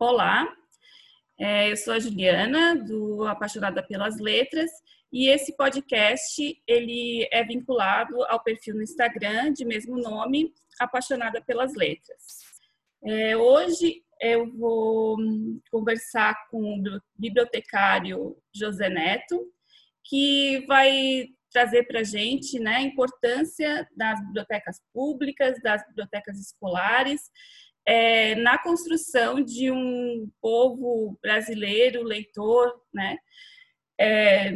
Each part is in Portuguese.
Olá, é, eu sou a Juliana, do Apaixonada pelas Letras, e esse podcast ele é vinculado ao perfil no Instagram de mesmo nome, Apaixonada pelas Letras. É, hoje eu vou conversar com o bibliotecário José Neto, que vai trazer para a gente né, a importância das bibliotecas públicas, das bibliotecas escolares, é, na construção de um povo brasileiro leitor, né? É,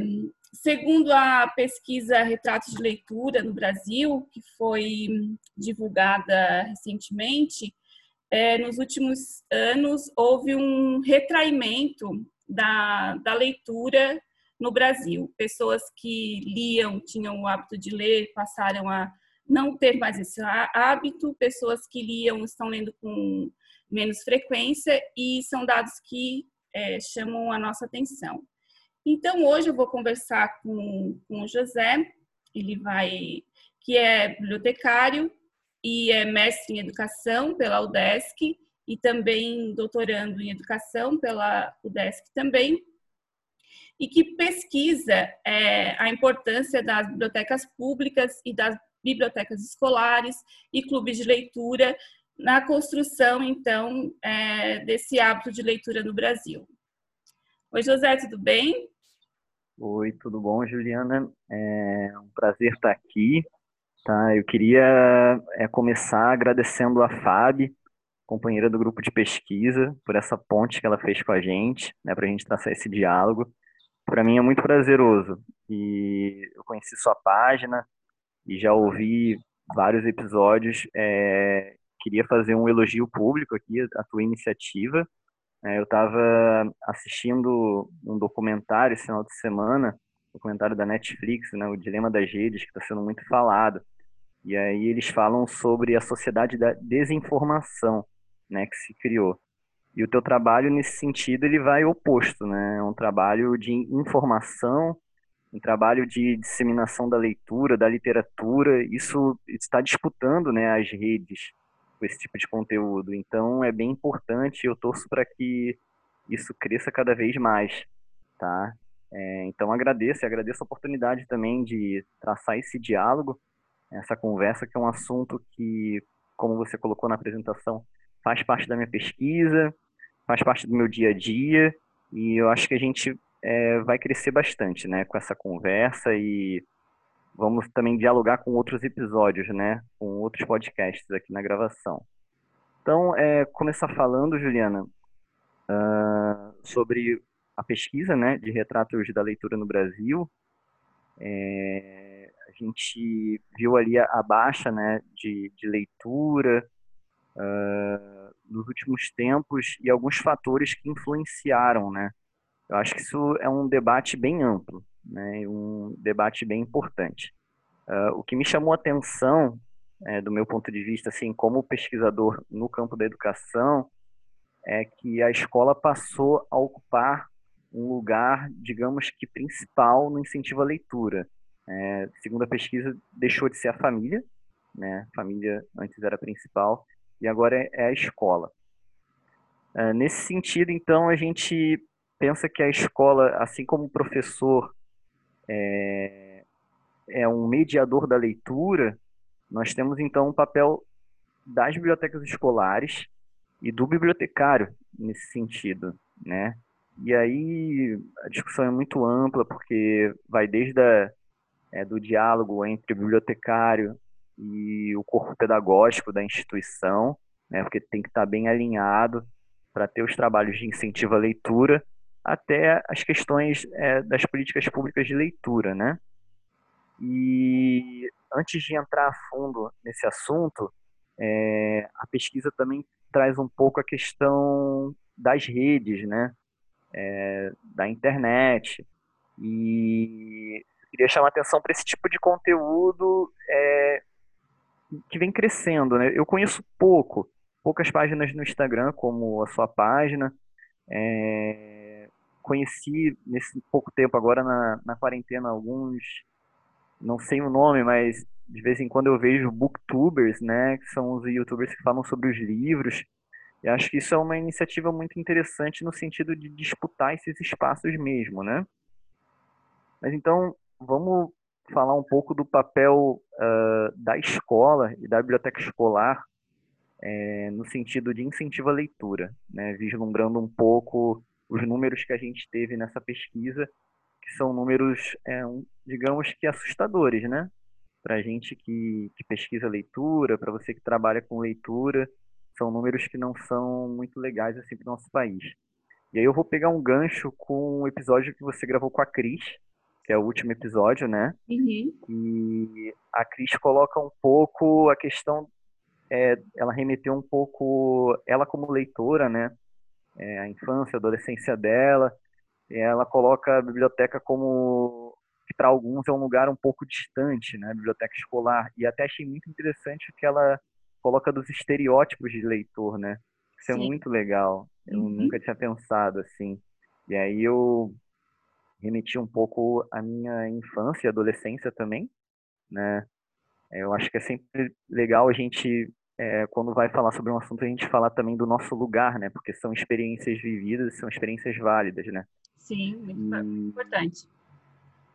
segundo a pesquisa Retratos de Leitura no Brasil, que foi divulgada recentemente, é, nos últimos anos houve um retraimento da, da leitura no Brasil. Pessoas que liam, tinham o hábito de ler, passaram a não ter mais esse hábito, pessoas que liam estão lendo com menos frequência e são dados que é, chamam a nossa atenção. Então, hoje eu vou conversar com, com o José, ele vai, que é bibliotecário e é mestre em educação pela UDESC e também doutorando em educação pela UDESC também, e que pesquisa é, a importância das bibliotecas públicas e das bibliotecas escolares e clubes de leitura na construção, então, é, desse hábito de leitura no Brasil. Oi, José, tudo bem? Oi, tudo bom, Juliana? É um prazer estar aqui. Tá? Eu queria é, começar agradecendo a Fábio, companheira do grupo de pesquisa, por essa ponte que ela fez com a gente, né, para a gente traçar esse diálogo. Para mim é muito prazeroso. E eu conheci sua página, e já ouvi vários episódios. É, queria fazer um elogio público aqui à tua iniciativa. É, eu estava assistindo um documentário esse final de semana, documentário da Netflix, né, o Dilema das Redes, que está sendo muito falado. E aí eles falam sobre a sociedade da desinformação, né, que se criou. E o teu trabalho nesse sentido ele vai oposto, né? É um trabalho de informação um trabalho de disseminação da leitura, da literatura, isso está disputando né, as redes com esse tipo de conteúdo. Então é bem importante, eu torço para que isso cresça cada vez mais, tá? É, então agradeço, agradeço a oportunidade também de traçar esse diálogo, essa conversa, que é um assunto que, como você colocou na apresentação, faz parte da minha pesquisa, faz parte do meu dia a dia, e eu acho que a gente é, vai crescer bastante, né, com essa conversa e vamos também dialogar com outros episódios, né, com outros podcasts aqui na gravação. Então, é, começar falando, Juliana, uh, sobre a pesquisa, né, de retratos da leitura no Brasil. É, a gente viu ali a, a baixa, né, de, de leitura uh, nos últimos tempos e alguns fatores que influenciaram, né, eu acho que isso é um debate bem amplo, né, um debate bem importante. Uh, o que me chamou a atenção, é, do meu ponto de vista, assim, como pesquisador no campo da educação, é que a escola passou a ocupar um lugar, digamos que principal no incentivo à leitura. É, segundo a pesquisa, deixou de ser a família, né? A família antes era principal e agora é, é a escola. Uh, nesse sentido, então, a gente pensa que a escola, assim como o professor é, é um mediador da leitura, nós temos então um papel das bibliotecas escolares e do bibliotecário nesse sentido, né? E aí a discussão é muito ampla porque vai desde a, é, do diálogo entre o bibliotecário e o corpo pedagógico da instituição, né? Porque tem que estar bem alinhado para ter os trabalhos de incentivo à leitura até as questões é, das políticas públicas de leitura, né? E antes de entrar a fundo nesse assunto, é, a pesquisa também traz um pouco a questão das redes, né? É, da internet. E queria chamar atenção para esse tipo de conteúdo é, que vem crescendo, né? Eu conheço pouco, poucas páginas no Instagram, como a sua página. É, conheci nesse pouco tempo agora na, na quarentena alguns, não sei o nome, mas de vez em quando eu vejo booktubers, né, que são os youtubers que falam sobre os livros, E acho que isso é uma iniciativa muito interessante no sentido de disputar esses espaços mesmo, né? Mas então, vamos falar um pouco do papel uh, da escola e da biblioteca escolar é, no sentido de incentivo à leitura, né? vislumbrando um pouco os números que a gente teve nessa pesquisa, que são números, é, um, digamos que assustadores, né? Para a gente que, que pesquisa leitura, para você que trabalha com leitura, são números que não são muito legais assim para o nosso país. E aí eu vou pegar um gancho com o um episódio que você gravou com a Cris, que é o último episódio, né? Uhum. E a Cris coloca um pouco a questão, é, ela remeteu um pouco, ela como leitora, né? É, a infância, a adolescência dela, ela coloca a biblioteca como que para alguns é um lugar um pouco distante, né? A biblioteca escolar. E até achei muito interessante que ela coloca dos estereótipos de leitor, né? Isso é Sim. é muito legal. Eu uhum. nunca tinha pensado assim. E aí eu remeti um pouco à minha infância e adolescência também, né? Eu acho que é sempre legal a gente, é, quando vai falar sobre um assunto, a gente falar também do nosso lugar, né? Porque são experiências vividas, são experiências válidas, né? Sim, muito e importante.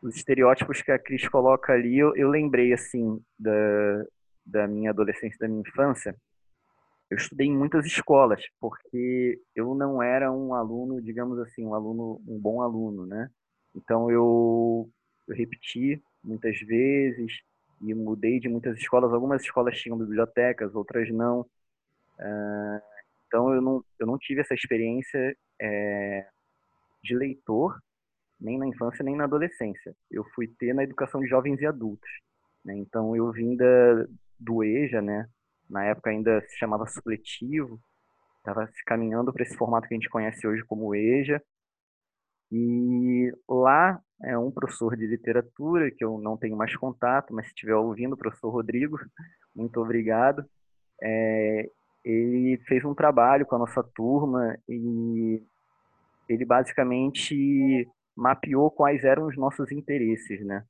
Os estereótipos que a Cris coloca ali, eu, eu lembrei, assim, da, da minha adolescência, da minha infância. Eu estudei em muitas escolas, porque eu não era um aluno, digamos assim, um aluno, um bom aluno, né? Então eu, eu repeti muitas vezes e mudei de muitas escolas. Algumas escolas tinham bibliotecas, outras não. Uh, então eu não, eu não tive essa experiência é, de leitor nem na infância nem na adolescência. Eu fui ter na educação de jovens e adultos. Né? Então eu vim da, do EJA, né? Na época ainda se chamava supletivo, estava se caminhando para esse formato que a gente conhece hoje como EJA. E lá é um professor de literatura, que eu não tenho mais contato, mas se estiver ouvindo, professor Rodrigo, muito obrigado. É, ele fez um trabalho com a nossa turma e ele basicamente mapeou quais eram os nossos interesses, né?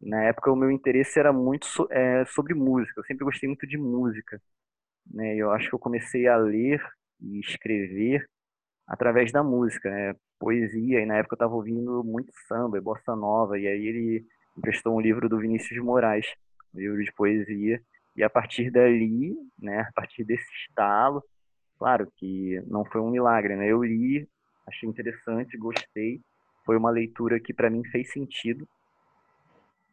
Na época, o meu interesse era muito so, é, sobre música. Eu sempre gostei muito de música. Né? Eu acho que eu comecei a ler e escrever através da música, né? Poesia. E na época eu estava ouvindo muito samba e bossa nova. E aí ele emprestou um livro do Vinícius de Moraes, um livro de poesia. E a partir dali, né, a partir desse estalo, claro que não foi um milagre, né? Eu li, achei interessante, gostei. Foi uma leitura que para mim fez sentido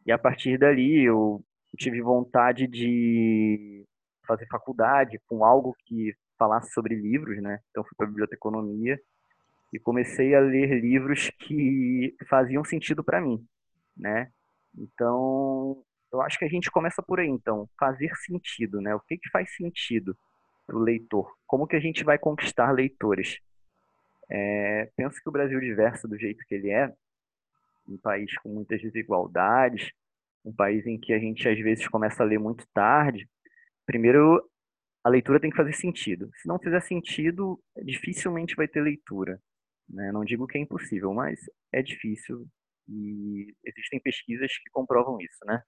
e a partir dali eu tive vontade de fazer faculdade com algo que falasse sobre livros, né? Então fui para biblioteconomia e comecei a ler livros que faziam sentido para mim, né? Então, eu acho que a gente começa por aí, então, fazer sentido, né? O que que faz sentido para o leitor? Como que a gente vai conquistar leitores? É, penso que o Brasil diverso do jeito que ele é, um país com muitas desigualdades, um país em que a gente às vezes começa a ler muito tarde, primeiro a leitura tem que fazer sentido. Se não fizer sentido, dificilmente vai ter leitura. Né? Não digo que é impossível, mas é difícil e existem pesquisas que comprovam isso, né?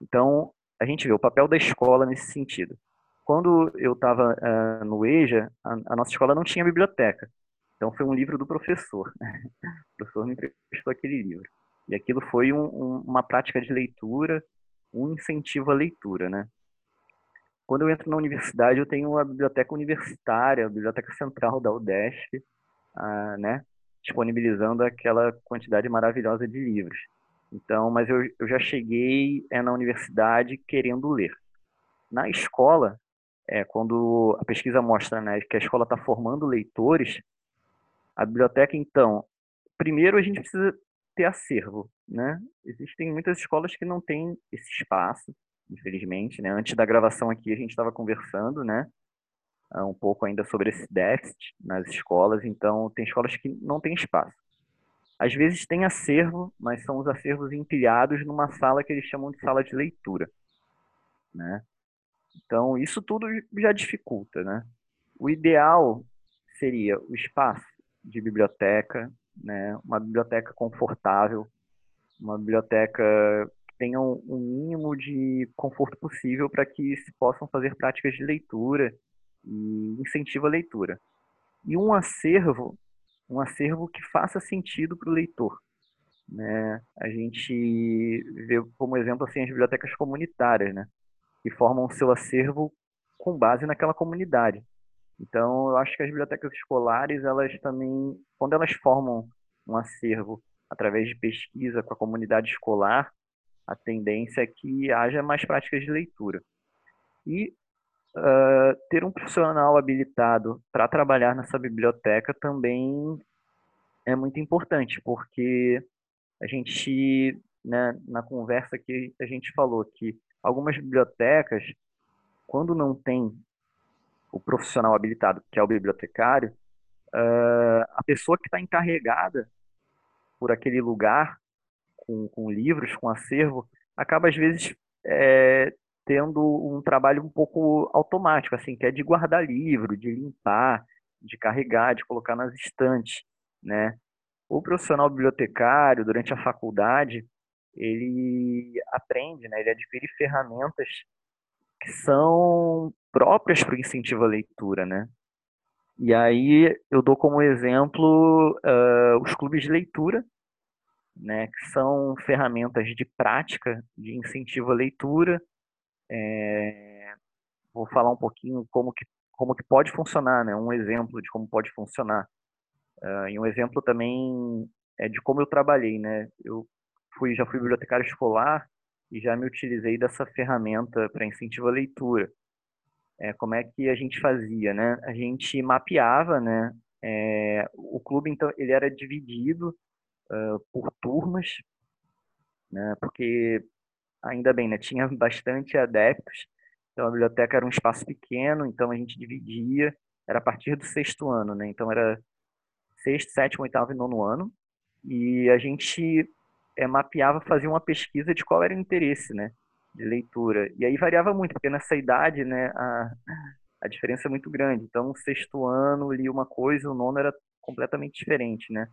Então, a gente vê o papel da escola nesse sentido. Quando eu estava uh, no EJA, a, a, nossa escola não tinha biblioteca. Então, foi um livro do professor. o professor me emprestou aquele livro. E aquilo foi um, um, uma prática de leitura, um incentivo à leitura, né? Quando eu entro na universidade, eu tenho a biblioteca universitária, a biblioteca central da UDESP, ah, né? Disponibilizando aquela quantidade maravilhosa de livros. Então, mas eu, eu já cheguei é, na universidade querendo ler. Na escola, é, quando a pesquisa mostra né, que a escola está formando leitores, a biblioteca, então, primeiro a gente precisa ter acervo, né? Existem muitas escolas que não têm esse espaço, infelizmente, né? Antes da gravação aqui a gente estava conversando, né? Ah, um pouco ainda sobre esse déficit nas escolas, então tem escolas que não têm espaço. Às vezes tem acervo, mas são os acervos empilhados numa sala que eles chamam de sala de leitura, né? Então isso tudo já dificulta, né? O ideal seria o espaço de biblioteca, né? Uma biblioteca confortável, uma biblioteca que tenha um, mínimo de conforto possível para que se possam fazer práticas de leitura e incentiva a leitura. E um acervo, um acervo que faça sentido para o leitor. Né? A gente vê como exemplo assim, as bibliotecas comunitárias, né? que formam seu acervo com base naquela comunidade. Então, eu acho que as bibliotecas escolares, elas também, quando elas formam um acervo através de pesquisa com a comunidade escolar, a tendência é que haja mais práticas de leitura. E uh, ter um profissional habilitado para trabalhar nessa biblioteca também é muito importante, porque a gente, né, na conversa que a gente falou que algumas bibliotecas, quando não tem o profissional habilitado, que é o bibliotecário, uh, a pessoa que está encarregada por aquele lugar, com, com, livros, com acervo, acaba às vezes é, tendo um trabalho um pouco automático, assim, que é de guardar livro, de limpar, de carregar, de colocar nas estantes, né? O profissional bibliotecário, durante a faculdade, ele aprende, né? Ele adquire ferramentas que são próprias para o incentivo à leitura, né? E aí eu dou como exemplo uh, os clubes de leitura, né, que são ferramentas de prática de incentivo à leitura. É, vou falar um pouquinho como que, como que pode funcionar, né, um exemplo de como pode funcionar. Uh, e um exemplo também é de como eu trabalhei, né? Eu fui, já fui bibliotecário escolar e já me utilizei dessa ferramenta para incentivo à leitura. É, como é que a gente fazia, né? A gente mapeava, né? É, o clube, então, ele era dividido uh, por turmas, né? Porque, ainda bem, né? Tinha bastante adeptos, então a biblioteca era um espaço pequeno, então a gente dividia, era a partir do sexto ano, né? Então era sexto, sétimo, oitavo e nono ano, e a gente é, mapeava, fazia uma pesquisa de qual era o interesse, né, de leitura. E aí variava muito, porque nessa idade, né, a, a diferença é muito grande. Então, o sexto ano lia uma coisa, o nono era completamente diferente, né.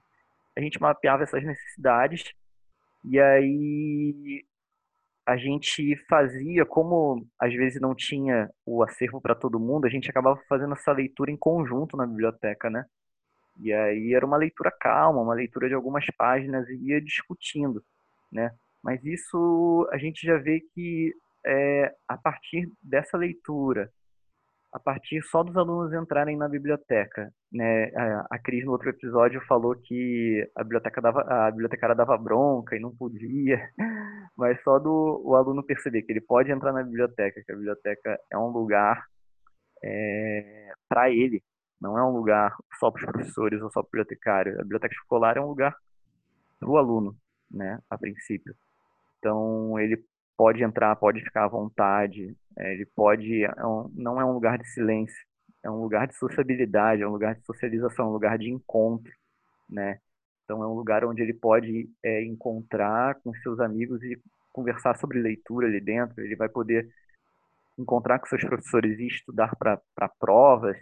A gente mapeava essas necessidades e aí a gente fazia, como às vezes não tinha o acervo para todo mundo, a gente acabava fazendo essa leitura em conjunto na biblioteca, né? E aí era uma leitura calma, uma leitura de algumas páginas e ia discutindo, né? Mas isso a gente já vê que é, a partir dessa leitura, a partir só dos alunos entrarem na biblioteca, né? A, Cris no outro episódio falou que a biblioteca dava, a bibliotecária dava bronca e não podia, mas só do o aluno perceber que ele pode entrar na biblioteca, que a biblioteca é um lugar é, para ele, não é um lugar só para os professores ou só para o bibliotecário. A biblioteca escolar é um lugar para o aluno, né, a princípio. Então, ele pode entrar, pode ficar à vontade, é, ele pode. É não é um lugar de silêncio, é um lugar de sociabilidade, é um lugar de socialização, é um lugar de encontro, né? Então, é um lugar onde ele pode é, encontrar com seus amigos e conversar sobre leitura ali dentro. Ele vai poder encontrar com seus professores e estudar para provas,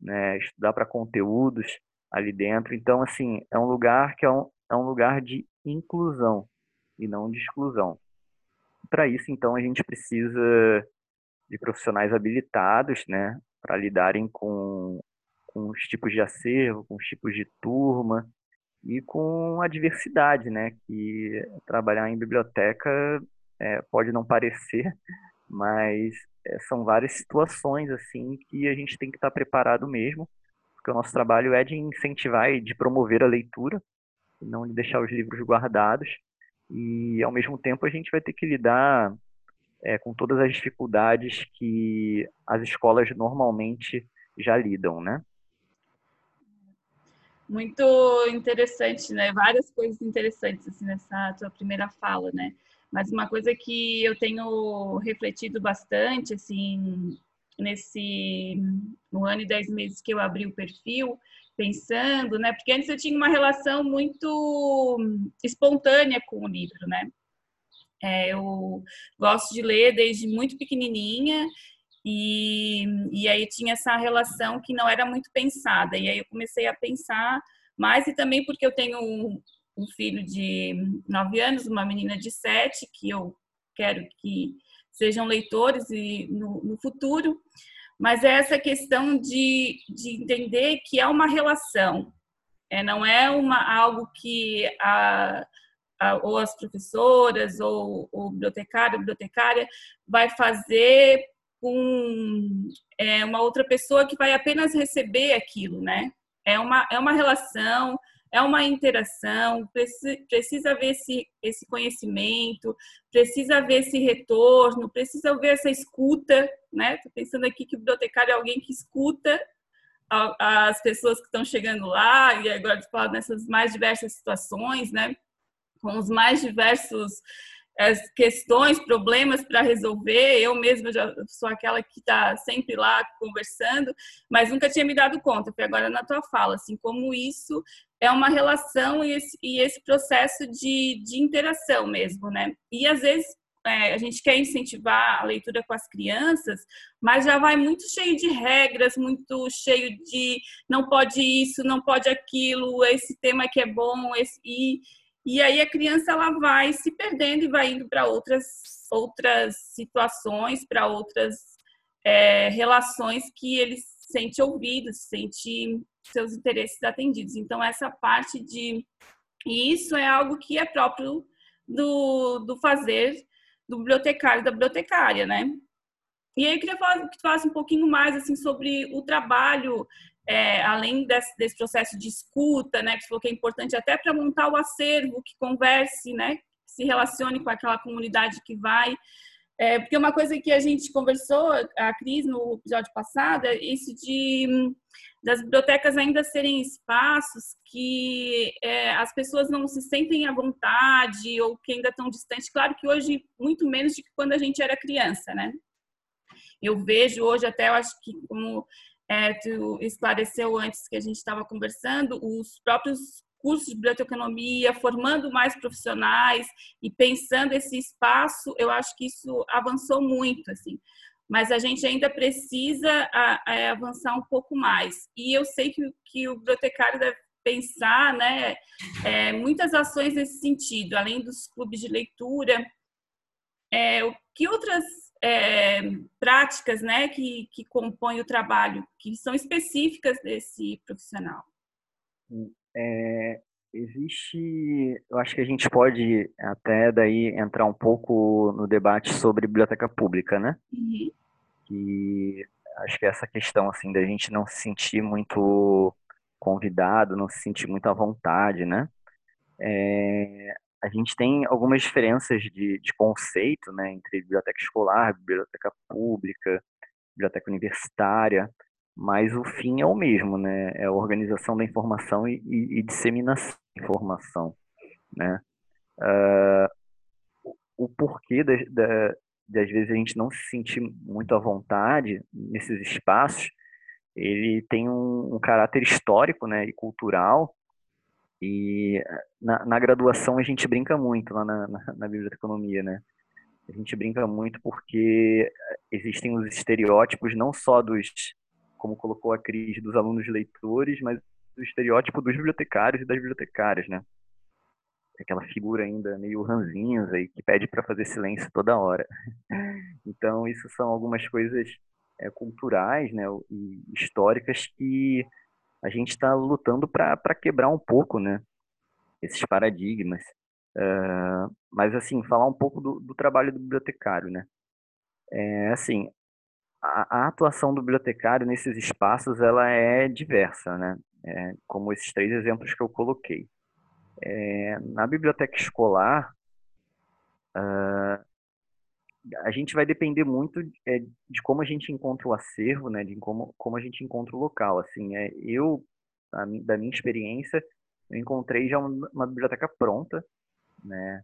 né, estudar para conteúdos ali dentro. Então, assim, é um lugar que é um, é um lugar de inclusão e não de exclusão. Para isso, então, a gente precisa de profissionais habilitados, né, para lidarem com, com os tipos de acervo, com os tipos de turma e com a diversidade, né, que trabalhar em biblioteca é, pode não parecer, mas é, são várias situações assim que a gente tem que estar preparado mesmo, porque o nosso trabalho é de incentivar e de promover a leitura, não de deixar os livros guardados, e ao mesmo tempo a gente vai ter que lidar é, com todas as dificuldades que as escolas normalmente já lidam, né? Muito interessante, né? Várias coisas interessantes assim, nessa tua primeira fala, né? Mas uma coisa que eu tenho refletido bastante, assim, nesse no ano e dez meses que eu abri o perfil, pensando, né? Porque antes eu tinha uma relação muito espontânea com o livro, né? É, eu gosto de ler desde muito pequenininha e, e aí tinha essa relação que não era muito pensada. E aí eu comecei a pensar mais e também porque eu tenho um filho de nove anos, uma menina de sete, que eu quero que sejam leitores e no, no futuro. mas é essa questão de, de entender que é uma relação, é, não é uma, algo que a, a, ou as professoras ou o bibliotecário, bibliotecária vai fazer com é, uma outra pessoa que vai apenas receber aquilo, né? É uma, é uma relação, é uma interação, precisa, precisa ver esse, esse conhecimento, precisa ver esse retorno, precisa ver essa escuta, né? Estou pensando aqui que o bibliotecário é alguém que escuta as pessoas que estão chegando lá, e agora falar nessas mais diversas situações, né? Com os mais diversos as questões, problemas para resolver. Eu mesma já sou aquela que está sempre lá conversando, mas nunca tinha me dado conta. Foi agora na tua fala, assim, como isso é uma relação e esse, e esse processo de, de interação mesmo, né? E às vezes é, a gente quer incentivar a leitura com as crianças, mas já vai muito cheio de regras, muito cheio de não pode isso, não pode aquilo, esse tema que é bom, esse, e e aí a criança ela vai se perdendo e vai indo para outras outras situações, para outras é, relações que ele se sente ouvido, se sente seus interesses atendidos. Então essa parte de e isso é algo que é próprio do, do fazer do bibliotecário da bibliotecária, né? E aí eu queria falar, que tu falasse um pouquinho mais assim sobre o trabalho é, além desse, desse, processo de escuta, né, que você falou que é importante até para montar o acervo, que converse, né, se relacione com aquela comunidade que vai. É, porque uma coisa que a gente conversou, a Cris, no episódio passado, é isso de das bibliotecas ainda serem espaços que é, as pessoas não se sentem à vontade ou que ainda estão distantes. Claro que hoje, muito menos do que quando a gente era criança, né? Eu vejo hoje até, eu acho que como é, tu esclareceu antes que a gente estava conversando, os próprios cursos de biblioteconomia, formando mais profissionais e pensando esse espaço, eu acho que isso avançou muito, assim. Mas a gente ainda precisa avançar um pouco mais. E eu sei que, que o bibliotecário deve pensar, né, é, muitas ações nesse sentido, além dos clubes de leitura. É, o que outras é, práticas né, que, que compõem o trabalho, que são específicas desse profissional? É, existe, eu acho que a gente pode até daí entrar um pouco no debate sobre biblioteca pública, né? Uhum. Que acho que essa questão assim da gente não se sentir muito convidado, não se sentir muito à vontade, né? É, a gente tem algumas diferenças de, de conceito né, entre biblioteca escolar, biblioteca pública, biblioteca universitária, mas o fim é o mesmo, né? É a organização da informação e, e, e disseminação da informação, né? Uh, o porquê da, da, vezes a gente não se sentir muito à vontade nesses espaços, ele tem um, um caráter histórico, né, e cultural e na, na, graduação a gente brinca muito lá na, na, na biblioteconomia, né? A gente brinca muito porque existem os estereótipos não só dos, como colocou a Cris, dos alunos leitores, mas o estereótipo dos bibliotecários e das bibliotecárias, né? Aquela figura ainda meio ranzinhos aí que pede para fazer silêncio toda hora. Então, isso são algumas coisas é, culturais né, e históricas que a gente está lutando para quebrar um pouco, né? Esses paradigmas. Uh, mas, assim, falar um pouco do, do trabalho do bibliotecário, né? É, assim, a, a, atuação do bibliotecário nesses espaços, ela é diversa, né? É, como esses três exemplos que eu coloquei. É, na biblioteca escolar, uh, a gente vai depender muito é, de como a gente encontra o acervo, né, de como, como a gente encontra o local. Assim, é, eu, da minha experiência, eu encontrei já uma, uma, biblioteca pronta, né,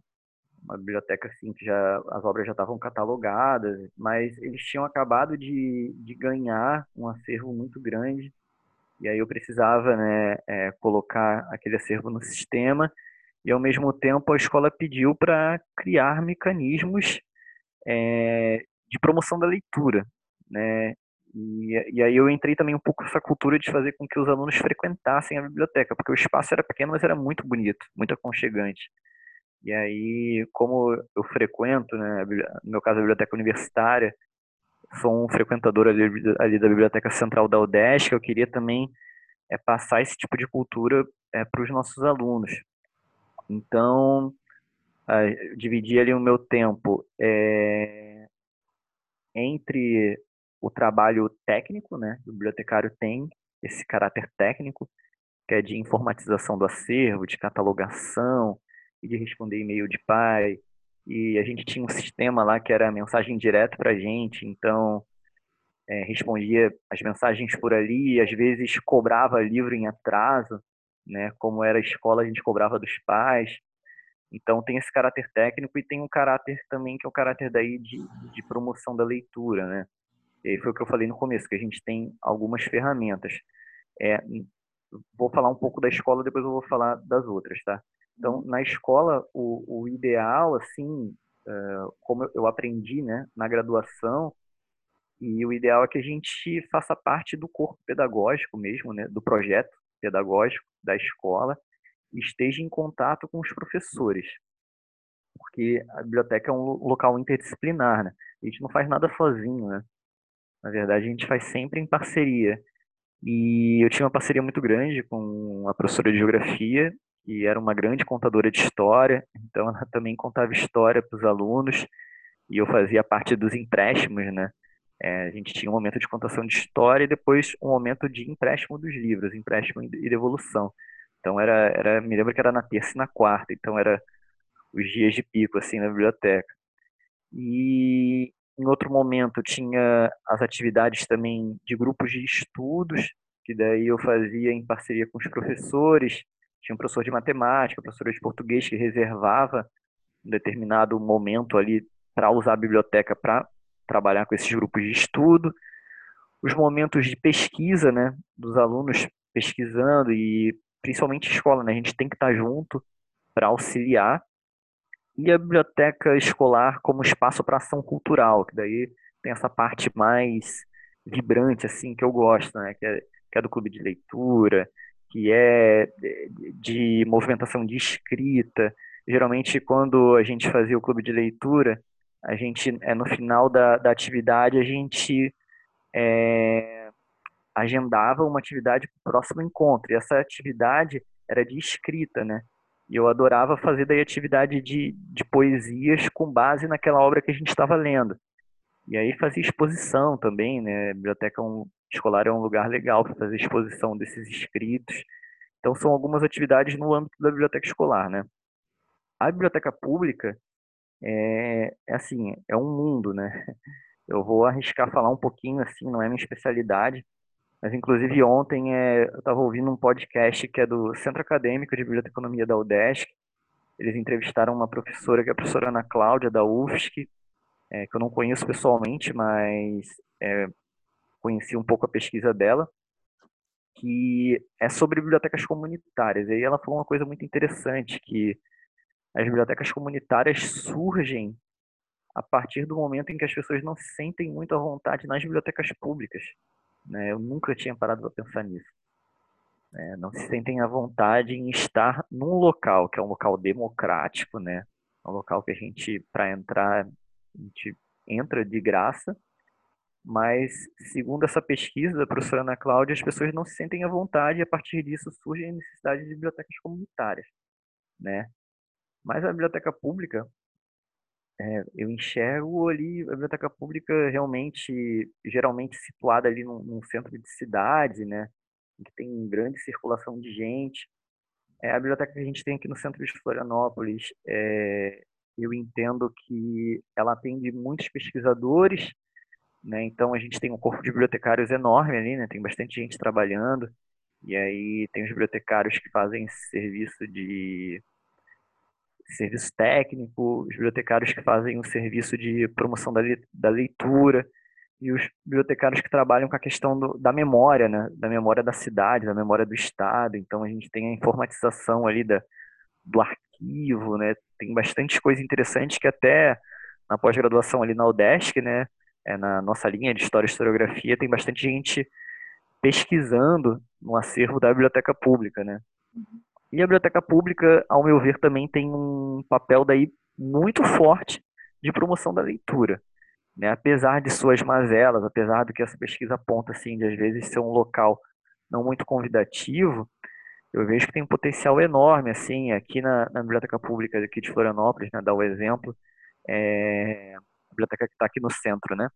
uma biblioteca assim que já as obras já estavam catalogadas, mas eles tinham acabado de, de ganhar um acervo muito grande e aí eu precisava, né, é, colocar aquele acervo no sistema e ao mesmo tempo a escola pediu para criar mecanismos é, de promoção da leitura, né? E, e, aí eu entrei também um pouco nessa cultura de fazer com que os alunos frequentassem a biblioteca, porque o espaço era pequeno, mas era muito bonito, muito aconchegante. E aí, como eu frequento, né, no meu caso a biblioteca universitária, sou um frequentador ali, ali da Biblioteca Central da UDESC, eu queria também é, passar esse tipo de cultura é, para os nossos alunos. Então, uh, dividi ali o meu tempo é, entre o trabalho técnico, né? O bibliotecário tem esse caráter técnico, que é de informatização do acervo, de catalogação, e de responder e-mail de pai. E a gente tinha um sistema lá que era mensagem direta para gente, então é, respondia as mensagens por ali, às vezes cobrava livro em atraso, né? Como era a escola, a gente cobrava dos pais. Então tem esse caráter técnico e tem um caráter também que é o caráter daí de, de promoção da leitura, né? E foi o que eu falei no começo, que a gente tem algumas ferramentas. É, vou falar um pouco da escola, depois eu vou falar das outras, tá? Então, na escola, o, o ideal, assim, uh, como eu aprendi, né, na graduação, e o ideal é que a gente faça parte do corpo pedagógico mesmo, né, do projeto pedagógico da escola, esteja em contato com os professores. Porque a biblioteca é um local interdisciplinar, né? A gente não faz nada sozinho, né? Na verdade, a gente faz sempre em parceria. E eu tinha uma parceria muito grande com a professora de geografia, que era uma grande contadora de história, então ela também contava história para os alunos, e eu fazia parte dos empréstimos, né? É, a gente tinha um momento de contação de história e depois um momento de empréstimo dos livros, empréstimo e devolução. Então era, era, me lembro que era na terça e na quarta, então era os dias de pico assim na biblioteca. E em outro momento tinha as atividades também de grupos de estudos, que daí eu fazia em parceria com os professores. Tinha um professor de matemática, professor de português que reservava um determinado momento ali para usar a biblioteca para trabalhar com esses grupos de estudo. Os momentos de pesquisa, né, dos alunos pesquisando e principalmente escola, né? A gente tem que estar junto para auxiliar. E a biblioteca escolar como espaço para ação cultural, que daí tem essa parte mais vibrante, assim, que eu gosto, né? Que é, que é do clube de leitura, que é de movimentação de escrita. Geralmente, quando a gente fazia o clube de leitura, a gente, é, no final da, da atividade, a gente é, agendava uma atividade para o próximo encontro. E essa atividade era de escrita, né? E eu adorava fazer daí atividade de, de poesias com base naquela obra que a gente estava lendo. E aí fazia exposição também, né? A biblioteca um, escolar é um lugar legal para fazer exposição desses escritos. Então são algumas atividades no âmbito da biblioteca escolar, né? A biblioteca pública é, é assim, é um mundo, né? Eu vou arriscar falar um pouquinho assim, não é minha especialidade, mas, inclusive, ontem é, eu estava ouvindo um podcast que é do Centro Acadêmico de Biblioteconomia da UDESC. Eles entrevistaram uma professora, que é a professora Ana Cláudia, da UFSC, é, que eu não conheço pessoalmente, mas é, conheci um pouco a pesquisa dela, que é sobre bibliotecas comunitárias. E aí ela falou uma coisa muito interessante, que as bibliotecas comunitárias surgem a partir do momento em que as pessoas não se sentem muito à vontade nas bibliotecas públicas. Né? Eu nunca tinha parado para pensar nisso. É, não se sentem à vontade em estar num local que é um local democrático, né? Um local que a gente, para entrar, a gente entra de graça, mas segundo essa pesquisa da professora Ana Cláudia, as pessoas não se sentem à vontade e a partir disso surge a necessidade de bibliotecas comunitárias, né? Mas a biblioteca pública, é, eu enxergo ali a biblioteca pública realmente, geralmente situada ali num, num centro de cidade, né, que tem grande circulação de gente. É, a biblioteca que a gente tem aqui no centro de Florianópolis, é, eu entendo que ela atende muitos pesquisadores, né, então a gente tem um corpo de bibliotecários enorme ali, né, tem bastante gente trabalhando, e aí tem os bibliotecários que fazem serviço de serviço técnico, os bibliotecários que fazem o serviço de promoção da, da leitura e os bibliotecários que trabalham com a questão do, da memória, né, da memória da cidade, da memória do estado. Então a gente tem a informatização ali da, do arquivo, né, tem bastante coisa interessante que até na pós-graduação ali na UDESC, né, é, na nossa linha de História e Historiografia, tem bastante gente pesquisando no acervo da biblioteca pública, né. Uhum. E a biblioteca pública, ao meu ver, também tem um papel daí muito forte de promoção da leitura. né? Apesar de suas mazelas, apesar do que essa pesquisa aponta, assim, de às vezes ser um local não muito convidativo, eu vejo que tem um potencial enorme, assim, aqui na, na Biblioteca Pública aqui de Florianópolis, né, dar o exemplo, é, biblioteca que está aqui no centro, né,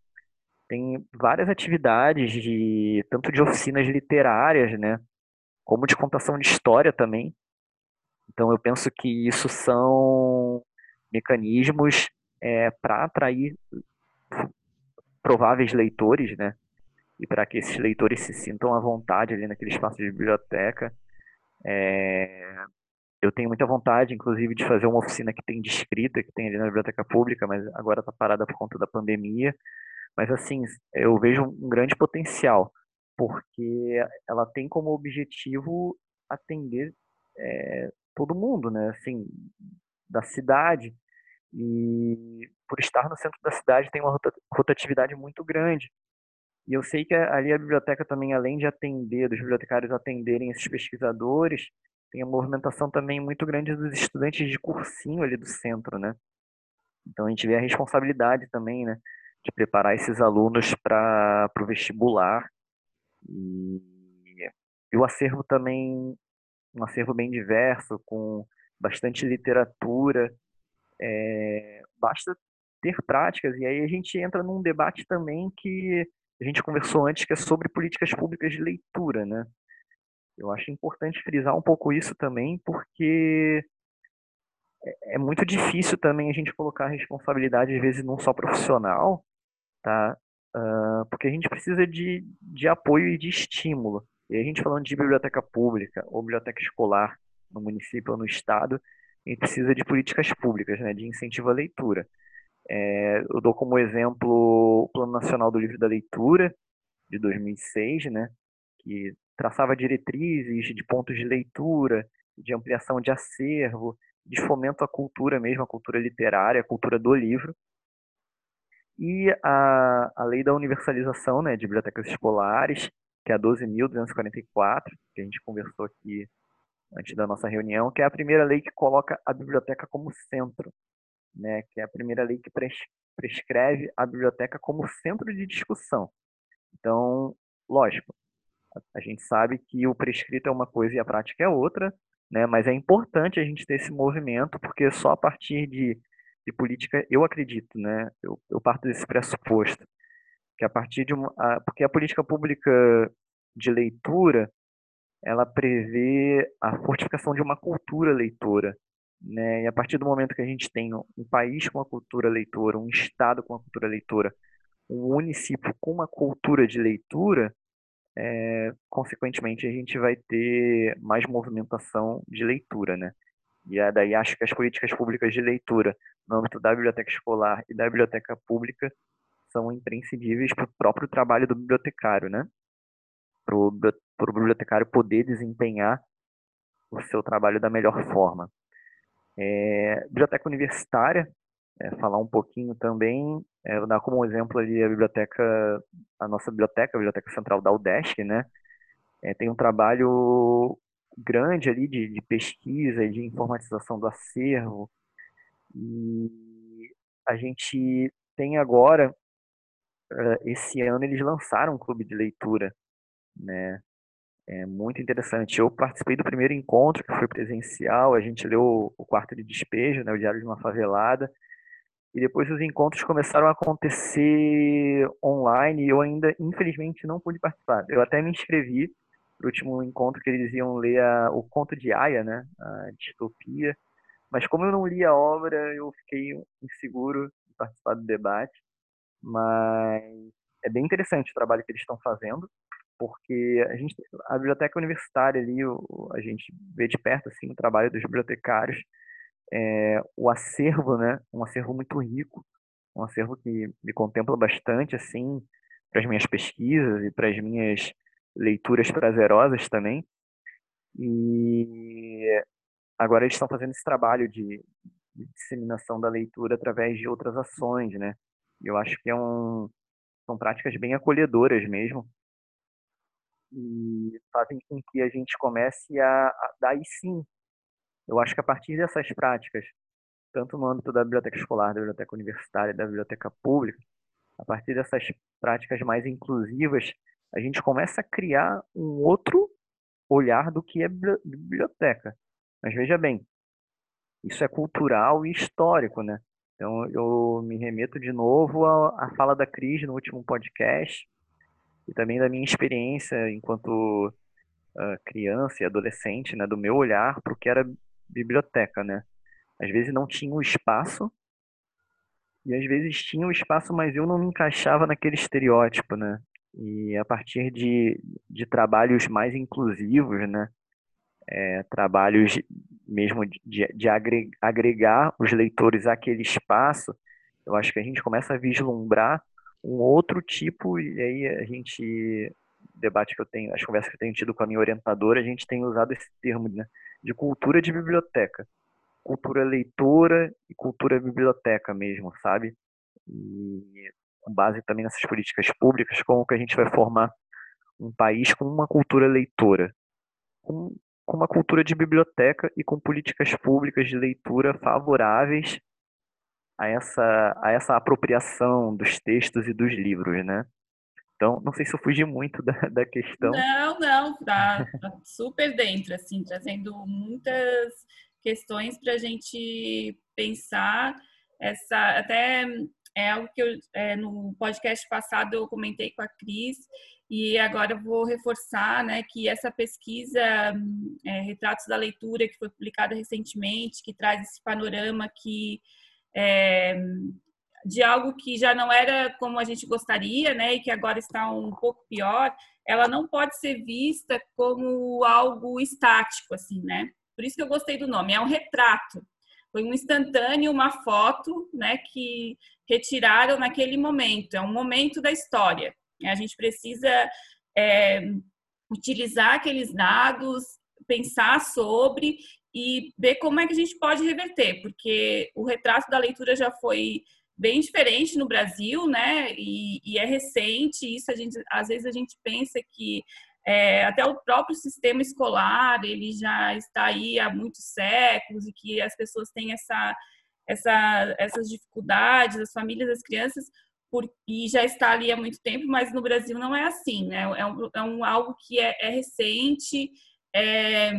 tem várias atividades de tanto de oficinas literárias, né, como de contação de história também. Então eu penso que isso são mecanismos é, para atrair prováveis leitores, né, e para que esses leitores se sintam à vontade ali naquele espaço de biblioteca. É, eu tenho muita vontade, inclusive, de fazer uma oficina que tem de escrita, que tem ali na biblioteca pública, mas agora está parada por conta da pandemia. Mas, assim, eu vejo um grande potencial, porque ela tem como objetivo atender é, todo mundo, né? Assim, da cidade. E por estar no centro da cidade tem uma rotatividade muito grande. E eu sei que ali a biblioteca também, além de atender, dos bibliotecários atenderem esses pesquisadores, tem a movimentação também muito grande dos estudantes de cursinho ali do centro, né? Então a gente vê a responsabilidade também, né, de preparar esses alunos para o vestibular. E, e o acervo também, um acervo bem diverso, com bastante literatura. É, basta ter práticas, e aí a gente entra num debate também que a gente conversou antes, que é sobre políticas públicas de leitura, né? Eu acho importante frisar um pouco isso também, porque é, é muito difícil também a gente colocar a responsabilidade, às vezes, num só profissional, tá? Uh, porque a gente precisa de, de apoio e de estímulo. E a gente falando de biblioteca pública ou biblioteca escolar no município ou no estado, a gente precisa de políticas públicas, né, de incentivo à leitura. É, eu dou como exemplo o Plano Nacional do Livro da Leitura, de 2006, né, que traçava diretrizes de pontos de leitura, de ampliação de acervo, de fomento à cultura mesmo, à cultura literária, à cultura do livro. E a, a lei da universalização né, de bibliotecas escolares, que é a 12.244, que a gente conversou aqui antes da nossa reunião, que é a primeira lei que coloca a biblioteca como centro né, que é a primeira lei que prescreve a biblioteca como centro de discussão. Então, lógico, a gente sabe que o prescrito é uma coisa e a prática é outra, né, mas é importante a gente ter esse movimento, porque só a partir de, de política, eu acredito, né, eu, eu parto desse pressuposto, que a partir de uma, a, porque a política pública de leitura, ela prevê a fortificação de uma cultura leitora, né? E a partir do momento que a gente tem um país com uma cultura leitora, um estado com uma cultura leitora, um município com uma cultura de leitura, é, consequentemente a gente vai ter mais movimentação de leitura, né? E é daí acho que as políticas públicas de leitura no âmbito da biblioteca escolar e da biblioteca pública são imprescindíveis para o próprio trabalho do bibliotecário, né? Para o bibliotecário poder desempenhar o seu trabalho da melhor forma. É, biblioteca universitária, é, falar um pouquinho também, é, vou dar como exemplo ali a biblioteca, a nossa biblioteca, a Biblioteca Central da UDESC, né? É, tem um trabalho grande ali de, de pesquisa e de informatização do acervo. E a gente tem agora, é, esse ano eles lançaram um clube de leitura, né? É muito interessante. Eu participei do primeiro encontro, que foi presencial, a gente leu o Quarto de Despejo, né, o Diário de uma Favelada, e depois os encontros começaram a acontecer online e eu ainda, infelizmente, não pude participar. Eu até me inscrevi para o último encontro que eles iam ler a, o conto de Aya, né, a distopia, mas como eu não li a obra, eu fiquei inseguro de participar do debate, mas é bem interessante o trabalho que eles estão fazendo porque a gente a biblioteca universitária ali a gente vê de perto assim o trabalho dos bibliotecários é, o acervo né um acervo muito rico um acervo que me contempla bastante assim para as minhas pesquisas e para as minhas leituras prazerosas também. E agora eles estão fazendo esse trabalho de, de disseminação da leitura através de outras ações né. Eu acho que é um são práticas bem acolhedoras mesmo. E fazem com que a gente comece a, a daí sim, eu acho que a partir dessas práticas, tanto no âmbito da biblioteca escolar, da biblioteca universitária, da biblioteca pública, a partir dessas práticas mais inclusivas, a gente começa a criar um outro olhar do que é biblioteca. Mas veja bem, isso é cultural e histórico, né? Então eu me remeto de novo à, fala da Cris no último podcast e também da minha experiência enquanto uh, criança e adolescente, né, do meu olhar para o que era biblioteca, né? Às vezes não tinha o um espaço e às vezes tinha o um espaço, mas eu não me encaixava naquele estereótipo, né? E a partir de, de trabalhos mais inclusivos, né? É, trabalhos mesmo de, de agregar os leitores àquele espaço, eu acho que a gente começa a vislumbrar um outro tipo, e aí a gente, debate que eu tenho, as conversas que eu tenho tido com a minha orientadora, a gente tem usado esse termo né, de cultura de biblioteca. Cultura leitora e cultura biblioteca mesmo, sabe? E com base também nessas políticas públicas, como que a gente vai formar um país com uma cultura leitora, com, com uma cultura de biblioteca e com políticas públicas de leitura favoráveis a essa, a essa apropriação dos textos e dos livros, né? Então, não sei se eu fugi muito da, da questão. Não, não, tá, tá super dentro, assim, trazendo muitas questões para a gente pensar. Essa, até é algo que eu, é, no podcast passado eu comentei com a Cris, e agora eu vou reforçar né, que essa pesquisa é, Retratos da Leitura, que foi publicada recentemente, que traz esse panorama que é, de algo que já não era como a gente gostaria, né, e que agora está um pouco pior, ela não pode ser vista como algo estático, assim, né? Por isso que eu gostei do nome, é um retrato. Foi um instantâneo, uma foto, né, que retiraram naquele momento. É um momento da história. A gente precisa é, utilizar aqueles dados, pensar sobre e ver como é que a gente pode reverter, porque o retrato da leitura já foi bem diferente no Brasil, né? E, e é recente. Isso a gente, às vezes a gente pensa que é, até o próprio sistema escolar ele já está aí há muitos séculos e que as pessoas têm essa, essa, essas dificuldades, as famílias, as crianças, por, e já está ali há muito tempo, mas no Brasil não é assim, né? É um, é um algo que é, é recente. É,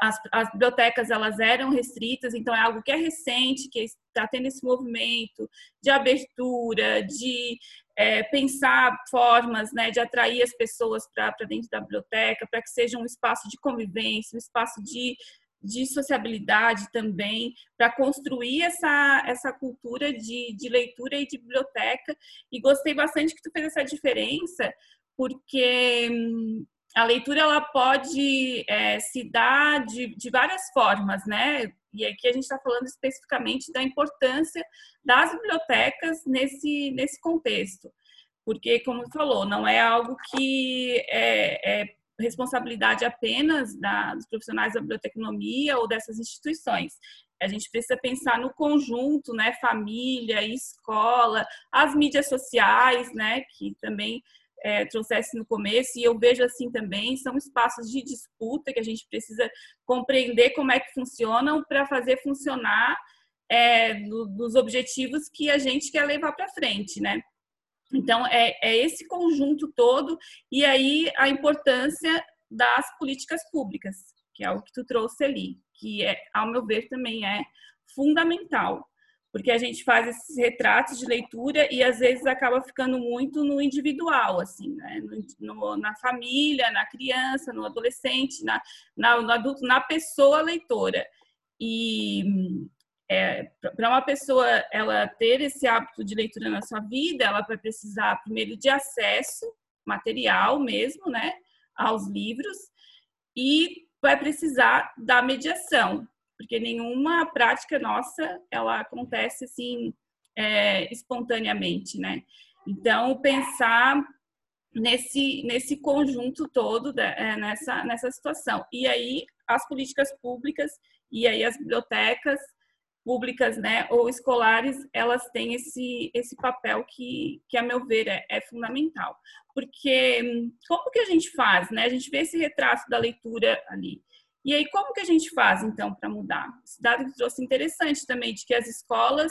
as, as, bibliotecas elas eram restritas, então é algo que é recente, que está tendo esse movimento de abertura, de é, pensar formas né, de atrair as pessoas para dentro da biblioteca, para que seja um espaço de convivência, um espaço de, de sociabilidade também, para construir essa, essa cultura de, de leitura e de biblioteca. E gostei bastante que tu fez essa diferença, porque hum, a leitura ela pode é, se dar de, de várias formas, né? E aqui a gente está falando especificamente da importância das bibliotecas nesse, nesse contexto. Porque, como falou, não é algo que é, é responsabilidade apenas da, dos profissionais da biblioteconomia ou dessas instituições. A gente precisa pensar no conjunto, né? Família, escola, as mídias sociais, né? Que também é, trouxesse no começo, e eu vejo assim também, são espaços de disputa que a gente precisa compreender como é que funcionam para fazer funcionar é, do, dos objetivos que a gente quer levar para frente, né? Então, é, é esse conjunto todo, e aí a importância das políticas públicas, que é o que tu trouxe ali, que é, ao meu ver também é fundamental porque a gente faz esses retratos de leitura e às vezes acaba ficando muito no individual, assim, né? no, na família, na criança, no adolescente, na, na, no adulto, na pessoa leitora. E é, para uma pessoa ela ter esse hábito de leitura na sua vida, ela vai precisar primeiro de acesso material mesmo, né, aos livros e vai precisar da mediação, porque nenhuma prática nossa ela acontece assim é, espontaneamente, né? Então pensar nesse nesse conjunto todo da, é, nessa nessa situação e aí as políticas públicas e aí as bibliotecas públicas, né, ou escolares, elas têm esse esse papel que que a meu ver é, é fundamental, porque como que a gente faz, né? A gente vê esse retrato da leitura ali e aí, como que a gente faz, então, para mudar? Esse dado que trouxe interessante também, de que as escolas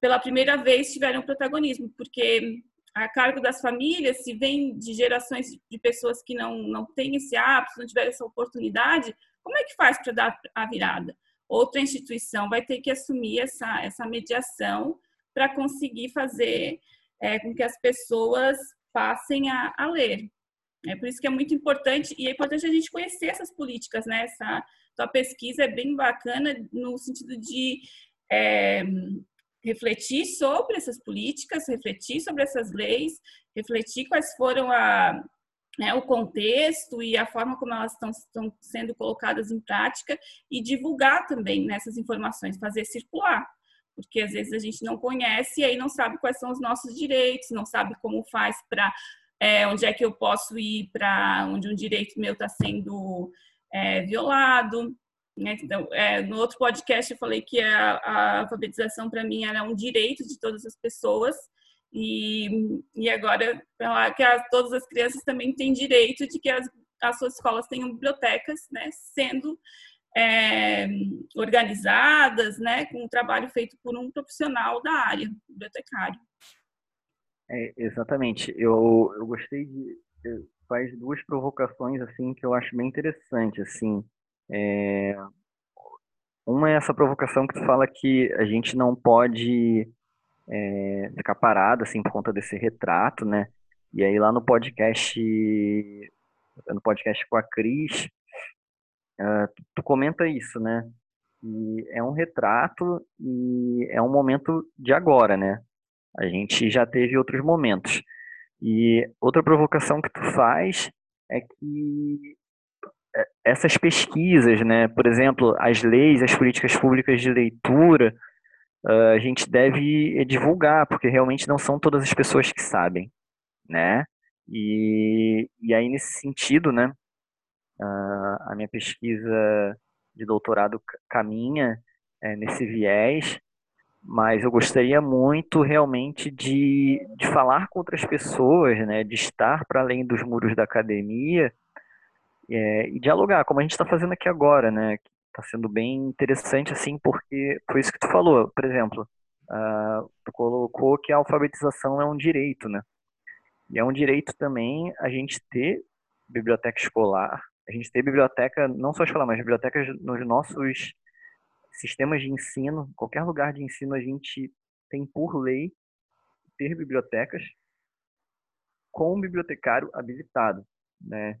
pela primeira vez tiveram protagonismo, porque a cargo das famílias, se vem de gerações de pessoas que não, não têm esse hábito, não tiveram essa oportunidade, como é que faz para dar a virada? Outra instituição vai ter que assumir essa, essa mediação para conseguir fazer é, com que as pessoas passem a, a, ler. É por isso que é muito importante, e é importante a gente conhecer essas políticas, né? Essa tua pesquisa é bem bacana no sentido de é, refletir sobre essas políticas, refletir sobre essas leis, refletir quais foram a, né, o contexto e a forma como elas estão, estão sendo colocadas em prática e divulgar também nessas informações, fazer circular. Porque às vezes a gente não conhece e aí não sabe quais são os nossos direitos, não sabe como faz para é, onde é que eu posso ir para onde um direito meu está sendo é, violado. Né? Então, é, no outro podcast eu falei que a, a alfabetização para mim era um direito de todas as pessoas e, e agora falar que as, todas as crianças também têm direito de que as, as suas escolas tenham bibliotecas, né, sendo é, organizadas, né, com um trabalho feito por um profissional da área, bibliotecário. É, exatamente. Eu, eu gostei de faz duas provocações assim que eu acho bem interessante assim é, uma é essa provocação que tu fala que a gente não pode é, ficar parado assim por conta desse retrato, né? E aí lá no podcast, no podcast com a Cris, uh, tu, tu comenta isso, né? E é um retrato e é um momento de agora, né? A gente já teve outros momentos. E outra provocação que tu faz é que é, essas pesquisas, né, por exemplo, as leis, as políticas públicas de leitura, ah, a gente deve divulgar, porque realmente não são todas as pessoas que sabem, né? E, e aí, nesse sentido, né, a minha pesquisa de doutorado caminha é, nesse viés, mas eu gostaria muito realmente de, de falar com outras pessoas, né, de estar para além dos muros da academia é, e dialogar, como a gente está fazendo aqui agora, né? Está sendo bem interessante, assim, porque foi isso que tu falou. Por exemplo, uh, tu colocou que a alfabetização é um direito, né? E é um direito também a gente ter biblioteca escolar, a gente ter biblioteca, não só escolar, mas bibliotecas nos nossos sistemas de ensino, qualquer lugar de ensino a gente tem por lei ter bibliotecas com um bibliotecário habilitado, né?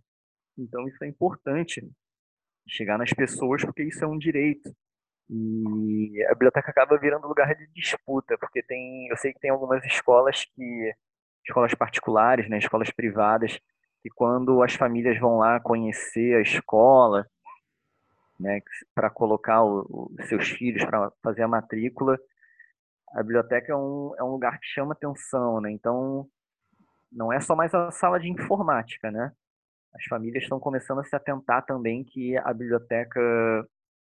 Então, isso é importante chegar nas pessoas, porque isso é um direito. E a biblioteca acaba virando lugar de disputa, porque tem, eu sei que tem algumas escolas que escolas particulares, né, escolas privadas, que quando as famílias vão lá conhecer a escola, né, para colocar os seus filhos para fazer a matrícula, a biblioteca é um, é um lugar que chama atenção, né? Então, não é só mais a sala de informática, né? as famílias estão começando a se atentar também que a biblioteca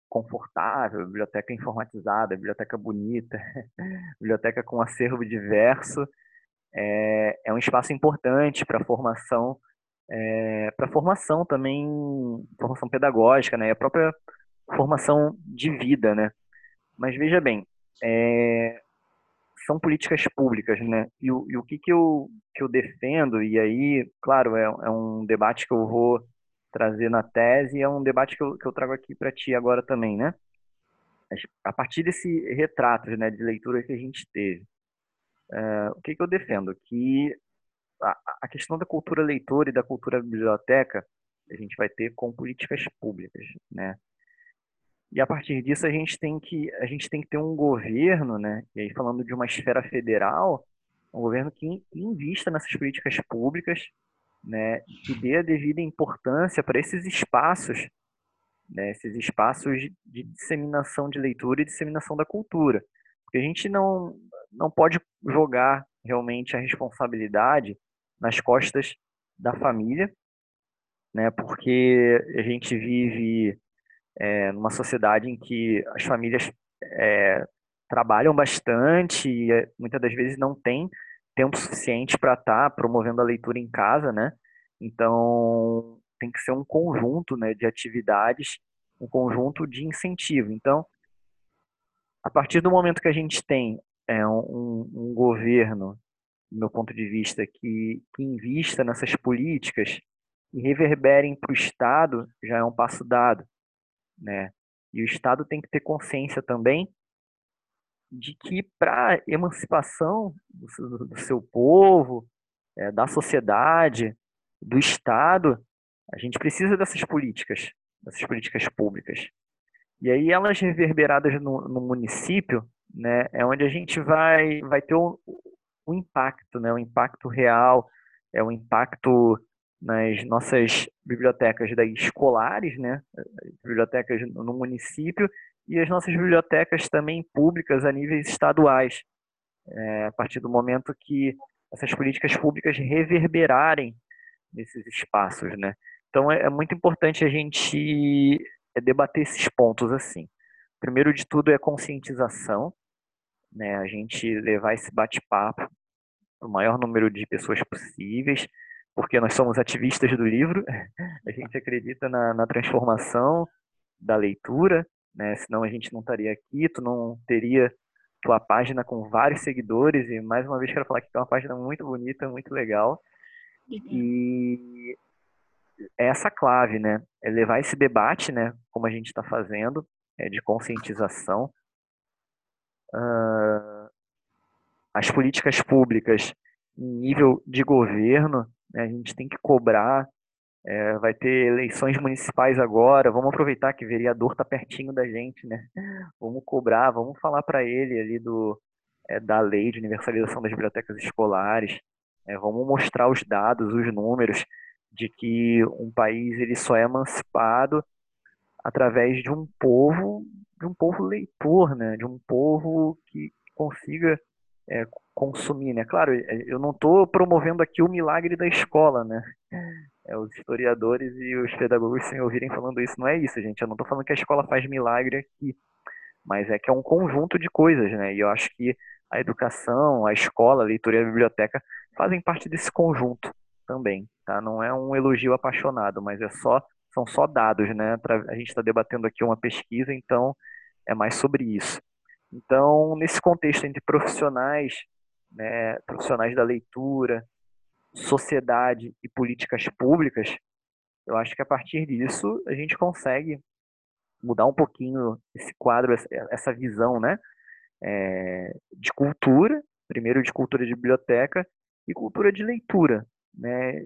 confortável, biblioteca informatizada, biblioteca bonita, biblioteca com acervo diverso, é, é um espaço importante para a formação, é, para formação também, formação pedagógica, né, a própria formação de vida, né. Mas veja bem, é, são políticas públicas, né? E o, e o que, que, eu, que eu defendo, e aí, claro, é, é um debate que eu vou trazer na tese, e é um debate que eu, que eu trago aqui para ti agora também, né? A partir desse retrato né, de leitura que a gente teve, uh, o que, que eu defendo? Que a, questão da cultura leitora e da cultura biblioteca a gente vai ter com políticas públicas, né? E a partir disso a gente tem que a gente tem que ter um governo, né? E aí falando de uma esfera federal, um governo que invista nessas políticas públicas, né? Que dê a devida importância para esses espaços, né? Esses espaços de disseminação de leitura e disseminação da cultura, porque a gente não não pode jogar realmente a responsabilidade nas costas da família, né? Porque a gente vive é, numa sociedade em que as famílias é, trabalham bastante e é, muitas das vezes não têm tempo suficiente para estar tá promovendo a leitura em casa, né? Então tem que ser um conjunto, né, de atividades, um conjunto de incentivo. Então, a partir do momento que a gente tem é um, um governo, do meu ponto de vista, que, que invista nessas políticas e reverberem para o Estado, já é um passo dado. Né? E o Estado tem que ter consciência também de que para emancipação do, do, seu povo, é, da sociedade, do Estado, a gente precisa dessas políticas, dessas políticas públicas. E aí elas reverberadas no, no município, né, é onde a gente vai, vai ter o um impacto, né, um impacto real, é um impacto nas nossas bibliotecas daí escolares, né, bibliotecas no município e as nossas bibliotecas também públicas a níveis estaduais. É, a partir do momento que essas políticas públicas reverberarem nesses espaços, né? Então é, é muito importante a gente é, debater esses pontos assim. Primeiro de tudo é conscientização, né? A gente levar esse bate-papo para o maior número de pessoas possíveis, porque nós somos ativistas do livro, a gente acredita na, na transformação da leitura, né? Senão a gente não estaria aqui, tu não teria tua página com vários seguidores e mais uma vez quero falar que é uma página muito bonita, muito legal. E é essa clave, né? É levar esse debate, né? Como a gente está fazendo, é, de conscientização. Uh, as políticas públicas em nível de governo, né, a gente tem que cobrar. É, vai ter eleições municipais agora. Vamos aproveitar que o vereador está pertinho da gente, né? Vamos cobrar, vamos falar para ele ali do é, da lei de universalização das bibliotecas escolares. É, vamos mostrar os dados, os números de que um país ele só é emancipado através de um povo, de um povo leitor, né? De um povo que consiga é, consumir, né? Claro, é, eu não estou promovendo aqui o milagre da escola, né? É, os historiadores e os pedagogos se me ouvirem falando isso, não é isso, gente. Eu não estou falando que a escola faz milagre aqui, mas é que é um conjunto de coisas, né? E eu acho que a educação, a escola, a leitura e a biblioteca fazem parte desse conjunto também, tá? Não é um elogio apaixonado, mas é só são só dados, né? A gente está debatendo aqui uma pesquisa, então é mais sobre isso. Então, nesse contexto entre profissionais, né, profissionais da leitura, sociedade e políticas públicas, eu acho que a partir disso a gente consegue mudar um pouquinho esse quadro, essa visão, né, é, de cultura, primeiro de cultura de biblioteca e cultura de leitura, né,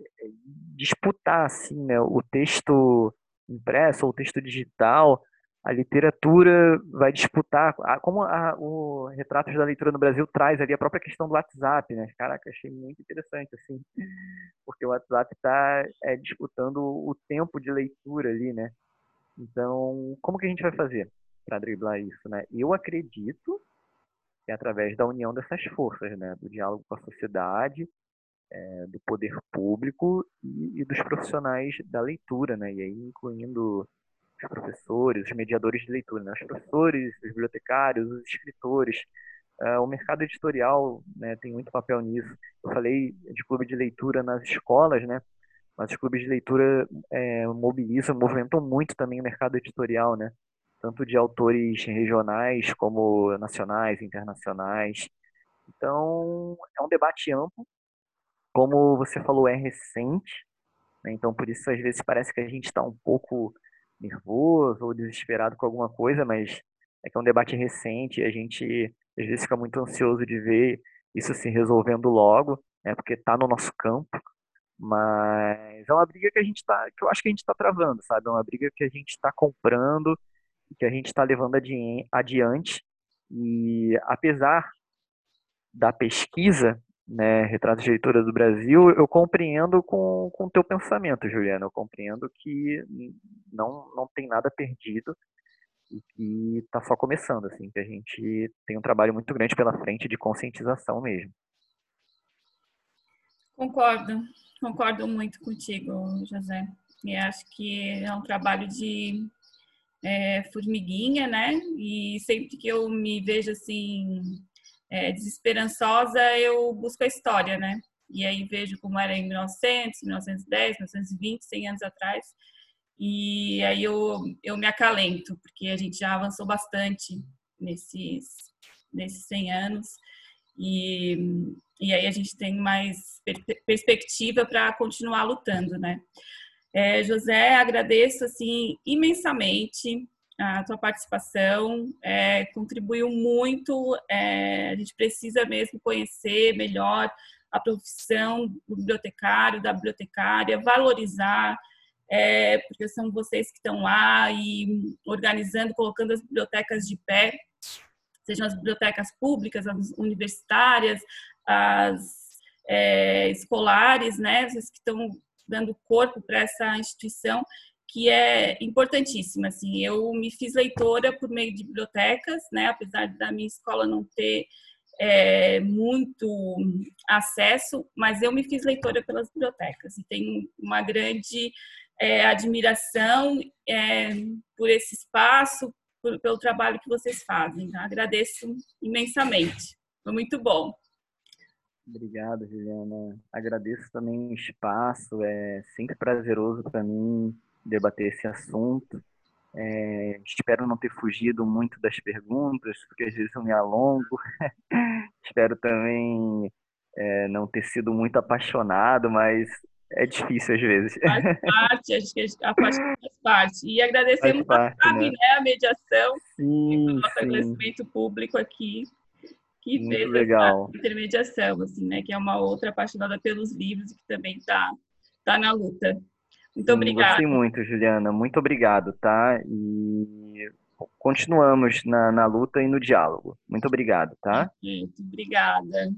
disputar assim, né, o texto impresso ou o texto digital a literatura vai disputar, como a, o Retratos da Leitura no Brasil traz ali a própria questão do WhatsApp, né? Caraca, achei muito interessante, assim, porque o WhatsApp está é, disputando o tempo de leitura ali, né? Então, como que a gente vai fazer para driblar isso, né? Eu acredito que é através da união dessas forças, né? Do diálogo com a sociedade, é, do poder público e, e dos profissionais da leitura, né? E aí incluindo os professores, os mediadores de leitura, né? os professores, os bibliotecários, os escritores. Uh, o mercado editorial né, tem muito papel nisso. Eu falei de clube de leitura nas escolas, né? mas os clubes de leitura é, mobilizam, movimentam muito também o mercado editorial, né? tanto de autores regionais como nacionais, internacionais. Então, é um debate amplo. Como você falou, é recente. Né? Então, por isso, às vezes, parece que a gente está um pouco nervoso ou desesperado com alguma coisa, mas é que é um debate recente e a gente às vezes fica muito ansioso de ver isso se resolvendo logo, né, porque está no nosso campo, mas é uma briga que a gente está, que eu acho que a gente está travando, sabe? É uma briga que a gente está comprando, que a gente está levando adiante e apesar da pesquisa né, Retratos de Leitura do Brasil, eu compreendo com o teu pensamento, Juliana. Eu compreendo que não, não tem nada perdido e que está só começando, assim, que a gente tem um trabalho muito grande pela frente de conscientização mesmo. Concordo, concordo muito contigo, José. E acho que é um trabalho de é, formiguinha, né? E sempre que eu me vejo assim é, desesperançosa, eu busco a história, né? E aí vejo como era em 1900, 1910, 1920, 100 anos atrás. E aí eu, eu me acalento, porque a gente já avançou bastante nesses, nesses 100 anos. E, e aí a gente tem mais per perspectiva para continuar lutando, né? É, José, agradeço assim imensamente a tua participação, é, contribuiu muito. É, a gente precisa mesmo conhecer melhor a profissão do bibliotecário, da bibliotecária, valorizar, é, porque são vocês que estão lá e organizando, colocando as bibliotecas de pé, sejam as bibliotecas públicas, as universitárias, as é, escolares, né, vocês que estão dando corpo para essa instituição que é importantíssima. Assim, eu me fiz leitora por meio de bibliotecas, né, apesar da minha escola não ter é, muito acesso, mas eu me fiz leitora pelas bibliotecas e tenho uma grande é, admiração é, por esse espaço, por, pelo trabalho que vocês fazem. Tá? Agradeço imensamente. Foi muito bom. Obrigado, Juliana. Agradeço também o espaço. É sempre prazeroso para mim debater esse assunto. É, espero não ter fugido muito das perguntas, porque às vezes eu me alongo. espero também é, não ter sido muito apaixonado, mas é difícil às vezes. Faz parte, acho que a paixão faz parte. E agradecemos parte, a, né? né? a mediação sim, o nosso agradecimento público aqui, que Muito fez legal. essa intermediação, assim, né? Que é uma outra apaixonada pelos livros e que também está tá na luta. Muito obrigada. Gostei muito, Juliana. Muito obrigado, tá? E continuamos na, na luta e no diálogo. Muito obrigado, tá? Muito obrigada.